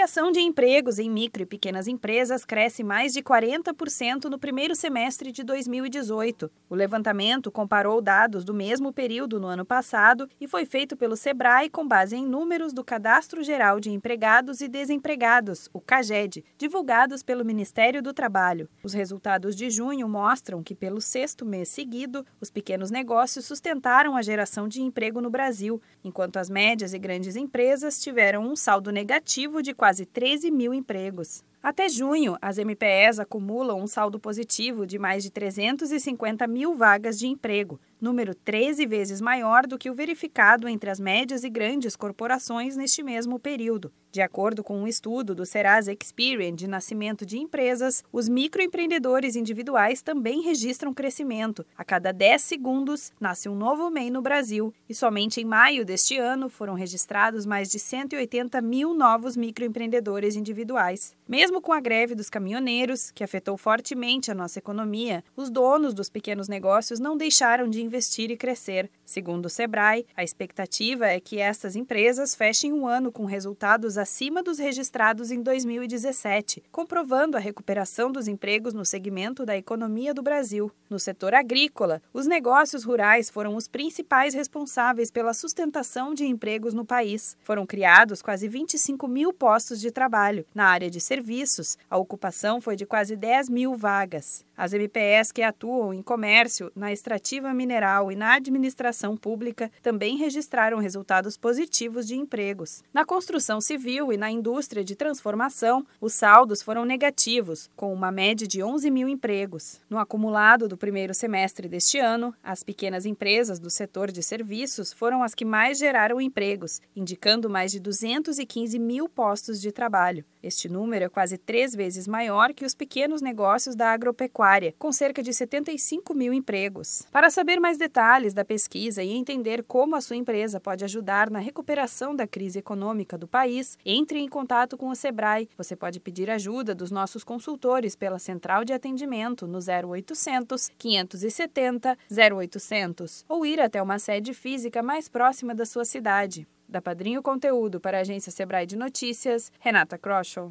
Criação de empregos em micro e pequenas empresas cresce mais de 40% no primeiro semestre de 2018. O levantamento comparou dados do mesmo período no ano passado e foi feito pelo Sebrae com base em números do Cadastro Geral de Empregados e Desempregados, o CAGED, divulgados pelo Ministério do Trabalho. Os resultados de junho mostram que, pelo sexto mês seguido, os pequenos negócios sustentaram a geração de emprego no Brasil, enquanto as médias e grandes empresas tiveram um saldo negativo de de quase 13 mil empregos. Até junho, as MPEs acumulam um saldo positivo de mais de 350 mil vagas de emprego, número 13 vezes maior do que o verificado entre as médias e grandes corporações neste mesmo período. De acordo com um estudo do Serasa Experian de nascimento de empresas, os microempreendedores individuais também registram crescimento. A cada 10 segundos, nasce um novo MEI no Brasil, e somente em maio deste ano foram registrados mais de 180 mil novos microempreendedores individuais. Mesmo com a greve dos caminhoneiros, que afetou fortemente a nossa economia, os donos dos pequenos negócios não deixaram de investir e crescer. Segundo o Sebrae, a expectativa é que estas empresas fechem um ano com resultados acima dos registrados em 2017, comprovando a recuperação dos empregos no segmento da economia do Brasil. No setor agrícola, os negócios rurais foram os principais responsáveis pela sustentação de empregos no país. Foram criados quase 25 mil postos de trabalho na área de serviços, a ocupação foi de quase 10 mil vagas. As MPS que atuam em comércio, na extrativa mineral e na administração pública também registraram resultados positivos de empregos. Na construção civil e na indústria de transformação, os saldos foram negativos, com uma média de 11 mil empregos. No acumulado do primeiro semestre deste ano, as pequenas empresas do setor de serviços foram as que mais geraram empregos, indicando mais de 215 mil postos de trabalho. Este número é quase três vezes maior que os pequenos negócios da agropecuária com cerca de 75 mil empregos. Para saber mais detalhes da pesquisa e entender como a sua empresa pode ajudar na recuperação da crise econômica do país, entre em contato com o Sebrae. Você pode pedir ajuda dos nossos consultores pela central de atendimento no 0800 570 0800 ou ir até uma sede física mais próxima da sua cidade. Da Padrinho Conteúdo para a agência Sebrae de Notícias, Renata Kroschel.